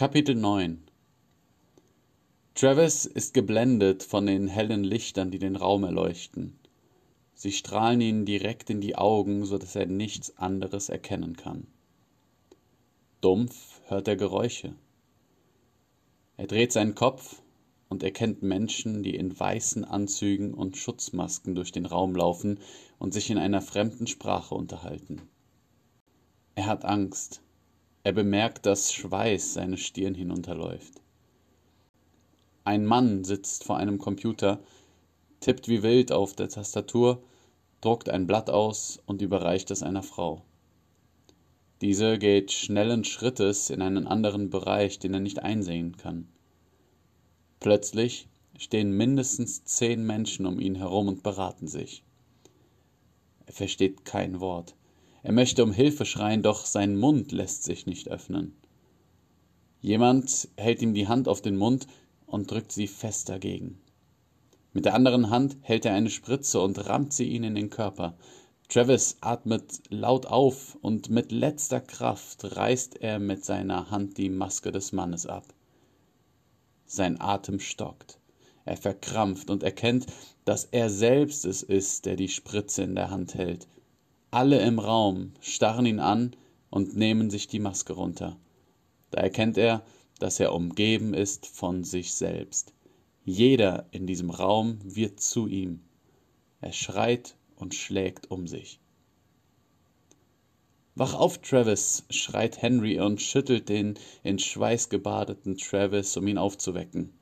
Kapitel 9 Travis ist geblendet von den hellen Lichtern, die den Raum erleuchten. Sie strahlen ihn direkt in die Augen, so dass er nichts anderes erkennen kann. Dumpf hört er Geräusche. Er dreht seinen Kopf und erkennt Menschen, die in weißen Anzügen und Schutzmasken durch den Raum laufen und sich in einer fremden Sprache unterhalten. Er hat Angst. Er bemerkt, dass Schweiß seine Stirn hinunterläuft. Ein Mann sitzt vor einem Computer, tippt wie wild auf der Tastatur, druckt ein Blatt aus und überreicht es einer Frau. Diese geht schnellen Schrittes in einen anderen Bereich, den er nicht einsehen kann. Plötzlich stehen mindestens zehn Menschen um ihn herum und beraten sich. Er versteht kein Wort. Er möchte um Hilfe schreien, doch sein Mund lässt sich nicht öffnen. Jemand hält ihm die Hand auf den Mund und drückt sie fest dagegen. Mit der anderen Hand hält er eine Spritze und rammt sie ihn in den Körper. Travis atmet laut auf und mit letzter Kraft reißt er mit seiner Hand die Maske des Mannes ab. Sein Atem stockt. Er verkrampft und erkennt, dass er selbst es ist, der die Spritze in der Hand hält. Alle im Raum starren ihn an und nehmen sich die Maske runter. Da erkennt er, dass er umgeben ist von sich selbst. Jeder in diesem Raum wird zu ihm. Er schreit und schlägt um sich. Wach auf, Travis, schreit Henry und schüttelt den in Schweiß gebadeten Travis, um ihn aufzuwecken.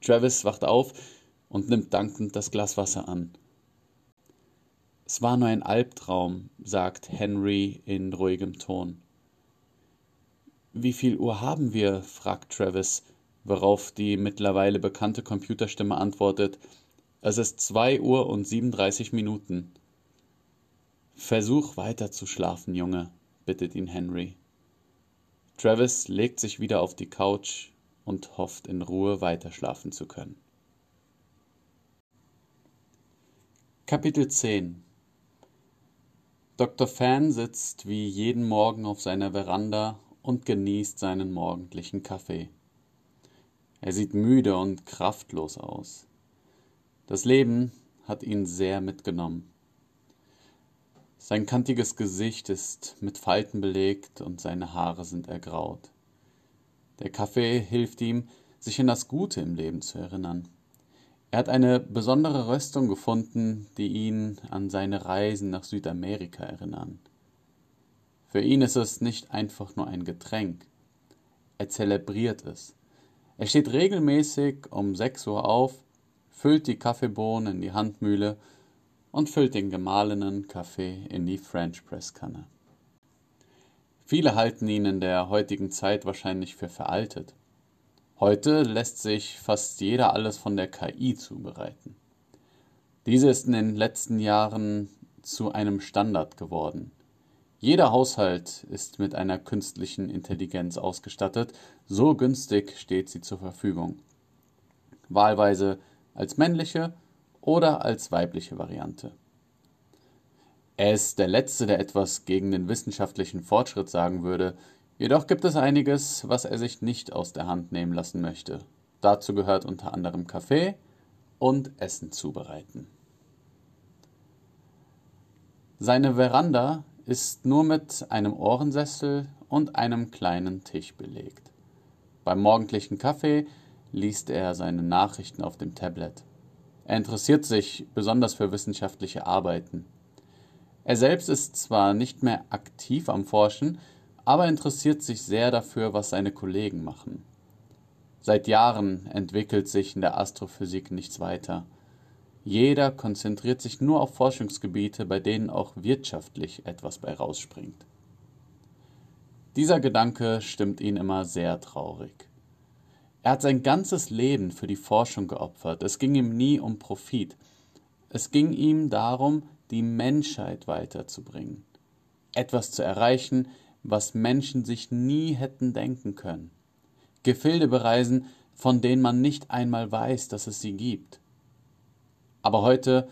Travis wacht auf und nimmt dankend das Glas Wasser an. Es war nur ein Albtraum, sagt Henry in ruhigem Ton. Wie viel Uhr haben wir? fragt Travis, worauf die mittlerweile bekannte Computerstimme antwortet, es ist zwei Uhr und siebenunddreißig Minuten. Versuch weiter zu schlafen, Junge, bittet ihn Henry. Travis legt sich wieder auf die Couch und hofft in Ruhe weiterschlafen zu können. Kapitel 10 Dr. Fan sitzt wie jeden Morgen auf seiner Veranda und genießt seinen morgendlichen Kaffee. Er sieht müde und kraftlos aus. Das Leben hat ihn sehr mitgenommen. Sein kantiges Gesicht ist mit Falten belegt und seine Haare sind ergraut. Der Kaffee hilft ihm, sich an das Gute im Leben zu erinnern. Er hat eine besondere Röstung gefunden, die ihn an seine Reisen nach Südamerika erinnern. Für ihn ist es nicht einfach nur ein Getränk. Er zelebriert es. Er steht regelmäßig um 6 Uhr auf, füllt die Kaffeebohnen in die Handmühle und füllt den gemahlenen Kaffee in die French Press Kanne. Viele halten ihn in der heutigen Zeit wahrscheinlich für veraltet. Heute lässt sich fast jeder alles von der KI zubereiten. Diese ist in den letzten Jahren zu einem Standard geworden. Jeder Haushalt ist mit einer künstlichen Intelligenz ausgestattet, so günstig steht sie zur Verfügung. Wahlweise als männliche oder als weibliche Variante. Er ist der Letzte, der etwas gegen den wissenschaftlichen Fortschritt sagen würde, Jedoch gibt es einiges, was er sich nicht aus der Hand nehmen lassen möchte. Dazu gehört unter anderem Kaffee und Essen zubereiten. Seine Veranda ist nur mit einem Ohrensessel und einem kleinen Tisch belegt. Beim morgendlichen Kaffee liest er seine Nachrichten auf dem Tablet. Er interessiert sich besonders für wissenschaftliche Arbeiten. Er selbst ist zwar nicht mehr aktiv am Forschen, aber interessiert sich sehr dafür, was seine Kollegen machen. Seit Jahren entwickelt sich in der Astrophysik nichts weiter. Jeder konzentriert sich nur auf Forschungsgebiete, bei denen auch wirtschaftlich etwas bei rausspringt. Dieser Gedanke stimmt ihn immer sehr traurig. Er hat sein ganzes Leben für die Forschung geopfert. Es ging ihm nie um Profit. Es ging ihm darum, die Menschheit weiterzubringen. Etwas zu erreichen, was Menschen sich nie hätten denken können. Gefilde bereisen, von denen man nicht einmal weiß, dass es sie gibt. Aber heute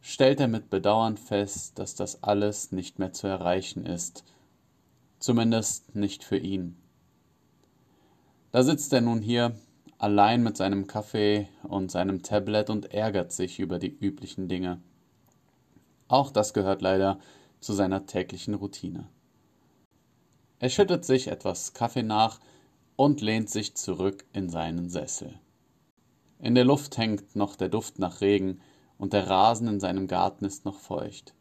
stellt er mit Bedauern fest, dass das alles nicht mehr zu erreichen ist, zumindest nicht für ihn. Da sitzt er nun hier, allein mit seinem Kaffee und seinem Tablet und ärgert sich über die üblichen Dinge. Auch das gehört leider zu seiner täglichen Routine. Er schüttet sich etwas Kaffee nach und lehnt sich zurück in seinen Sessel. In der Luft hängt noch der Duft nach Regen und der Rasen in seinem Garten ist noch feucht.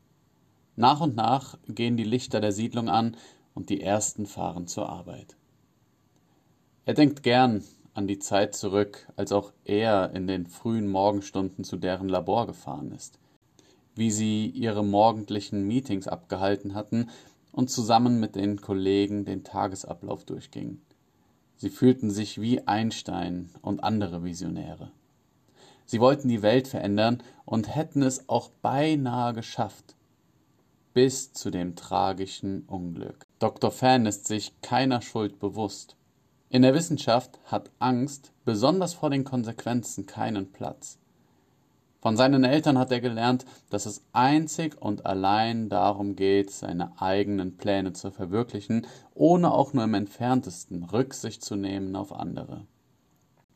Nach und nach gehen die Lichter der Siedlung an und die ersten fahren zur Arbeit. Er denkt gern an die Zeit zurück, als auch er in den frühen Morgenstunden zu deren Labor gefahren ist, wie sie ihre morgendlichen Meetings abgehalten hatten und zusammen mit den Kollegen den Tagesablauf durchgingen. Sie fühlten sich wie Einstein und andere Visionäre. Sie wollten die Welt verändern und hätten es auch beinahe geschafft. Bis zu dem tragischen Unglück. Dr. Fan ist sich keiner Schuld bewusst. In der Wissenschaft hat Angst, besonders vor den Konsequenzen, keinen Platz. Von seinen Eltern hat er gelernt, dass es einzig und allein darum geht, seine eigenen Pläne zu verwirklichen, ohne auch nur im entferntesten Rücksicht zu nehmen auf andere.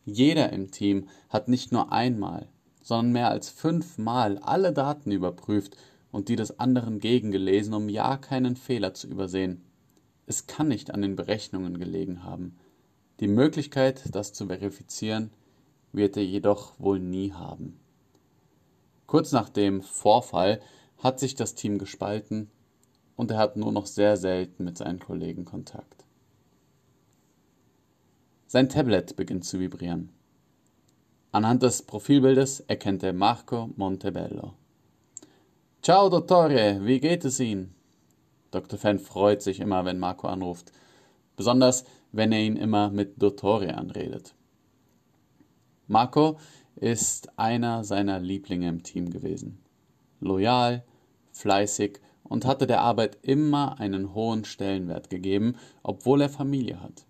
Jeder im Team hat nicht nur einmal, sondern mehr als fünfmal alle Daten überprüft und die des anderen gegengelesen, um ja keinen Fehler zu übersehen. Es kann nicht an den Berechnungen gelegen haben. Die Möglichkeit, das zu verifizieren, wird er jedoch wohl nie haben. Kurz nach dem Vorfall hat sich das Team gespalten und er hat nur noch sehr selten mit seinen Kollegen Kontakt. Sein Tablet beginnt zu vibrieren. Anhand des Profilbildes erkennt er Marco Montebello. Ciao, Dottore, wie geht es Ihnen? Dr. Fan freut sich immer, wenn Marco anruft, besonders wenn er ihn immer mit Dottore anredet. Marco ist einer seiner Lieblinge im Team gewesen. Loyal, fleißig und hatte der Arbeit immer einen hohen Stellenwert gegeben, obwohl er Familie hat.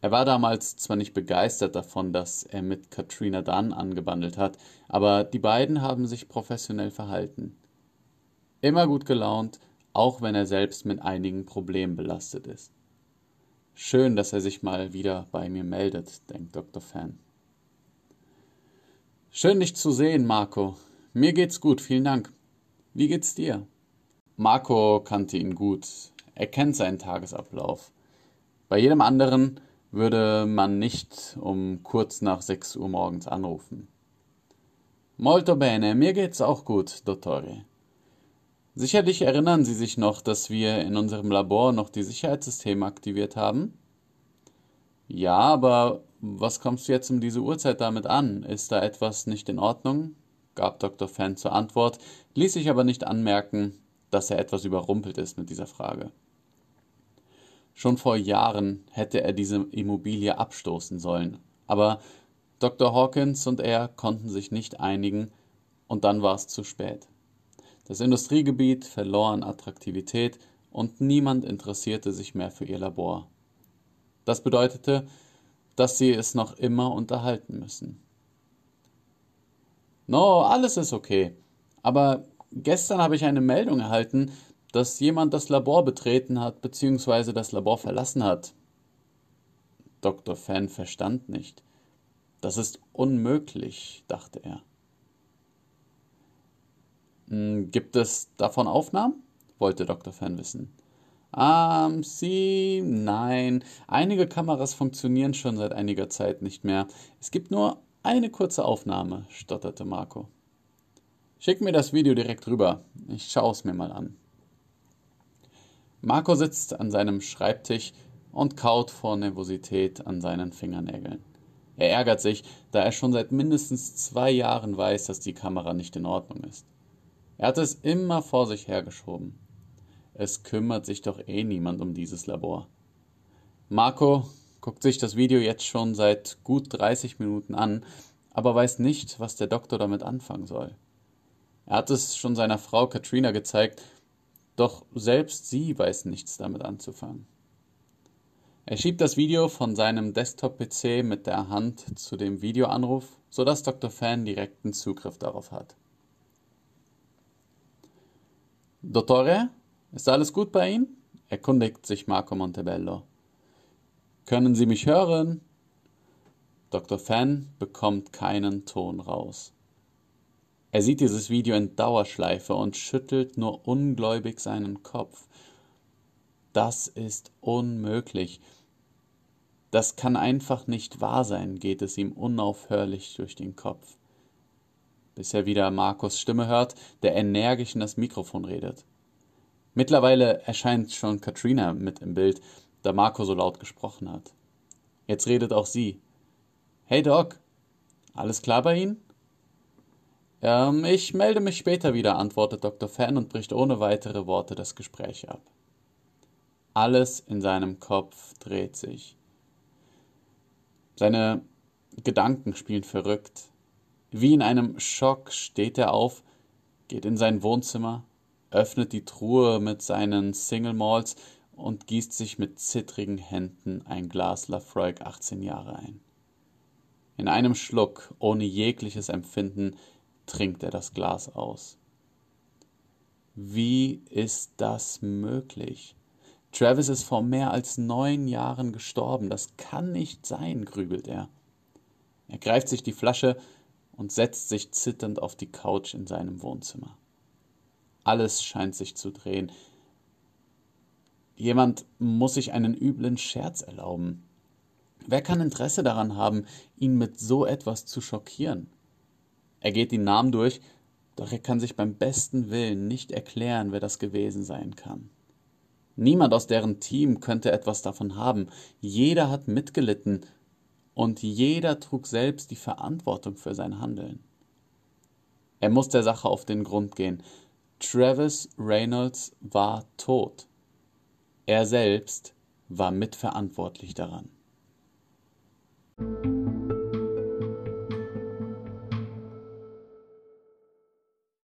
Er war damals zwar nicht begeistert davon, dass er mit Katrina Dunn angebandelt hat, aber die beiden haben sich professionell verhalten. Immer gut gelaunt, auch wenn er selbst mit einigen Problemen belastet ist. Schön, dass er sich mal wieder bei mir meldet, denkt Dr. Fan. Schön dich zu sehen, Marco. Mir geht's gut, vielen Dank. Wie geht's dir? Marco kannte ihn gut. Er kennt seinen Tagesablauf. Bei jedem anderen würde man nicht um kurz nach 6 Uhr morgens anrufen. Molto bene, mir geht's auch gut, Dottore. Sicherlich erinnern Sie sich noch, dass wir in unserem Labor noch die Sicherheitssysteme aktiviert haben? Ja, aber was kommst du jetzt um diese Uhrzeit damit an? Ist da etwas nicht in Ordnung? gab Dr. Fan zur Antwort, ließ sich aber nicht anmerken, dass er etwas überrumpelt ist mit dieser Frage. Schon vor Jahren hätte er diese Immobilie abstoßen sollen, aber Dr. Hawkins und er konnten sich nicht einigen und dann war es zu spät. Das Industriegebiet verlor an Attraktivität und niemand interessierte sich mehr für ihr Labor. Das bedeutete, dass sie es noch immer unterhalten müssen. No, alles ist okay. Aber gestern habe ich eine Meldung erhalten, dass jemand das Labor betreten hat bzw. das Labor verlassen hat. Dr. Fan verstand nicht. Das ist unmöglich, dachte er. Hm, gibt es davon Aufnahmen? wollte Dr. Fan wissen. Ähm, sie, nein. Einige Kameras funktionieren schon seit einiger Zeit nicht mehr. Es gibt nur eine kurze Aufnahme, stotterte Marco. Schick mir das Video direkt rüber. Ich schaue es mir mal an. Marco sitzt an seinem Schreibtisch und kaut vor Nervosität an seinen Fingernägeln. Er ärgert sich, da er schon seit mindestens zwei Jahren weiß, dass die Kamera nicht in Ordnung ist. Er hat es immer vor sich hergeschoben. Es kümmert sich doch eh niemand um dieses Labor. Marco guckt sich das Video jetzt schon seit gut 30 Minuten an, aber weiß nicht, was der Doktor damit anfangen soll. Er hat es schon seiner Frau Katrina gezeigt, doch selbst sie weiß nichts damit anzufangen. Er schiebt das Video von seinem Desktop-PC mit der Hand zu dem Videoanruf, sodass Dr. Fan direkten Zugriff darauf hat. Dottore? Ist alles gut bei Ihnen? erkundigt sich Marco Montebello. Können Sie mich hören? Dr. Fan bekommt keinen Ton raus. Er sieht dieses Video in Dauerschleife und schüttelt nur ungläubig seinen Kopf. Das ist unmöglich. Das kann einfach nicht wahr sein, geht es ihm unaufhörlich durch den Kopf. Bis er wieder Markus Stimme hört, der energisch in das Mikrofon redet. Mittlerweile erscheint schon Katrina mit im Bild, da Marco so laut gesprochen hat. Jetzt redet auch sie. Hey Doc, alles klar bei Ihnen? Ähm, ich melde mich später wieder, antwortet Dr. Fan und bricht ohne weitere Worte das Gespräch ab. Alles in seinem Kopf dreht sich. Seine Gedanken spielen verrückt. Wie in einem Schock steht er auf, geht in sein Wohnzimmer, öffnet die Truhe mit seinen Single Malls und gießt sich mit zittrigen Händen ein Glas Lafroig 18 Jahre ein. In einem Schluck, ohne jegliches Empfinden, trinkt er das Glas aus. Wie ist das möglich? Travis ist vor mehr als neun Jahren gestorben. Das kann nicht sein, grübelt er. Er greift sich die Flasche und setzt sich zitternd auf die Couch in seinem Wohnzimmer. Alles scheint sich zu drehen. Jemand muss sich einen üblen Scherz erlauben. Wer kann Interesse daran haben, ihn mit so etwas zu schockieren? Er geht die Namen durch, doch er kann sich beim besten Willen nicht erklären, wer das gewesen sein kann. Niemand aus deren Team könnte etwas davon haben. Jeder hat mitgelitten und jeder trug selbst die Verantwortung für sein Handeln. Er muss der Sache auf den Grund gehen. Travis Reynolds war tot. Er selbst war mitverantwortlich daran.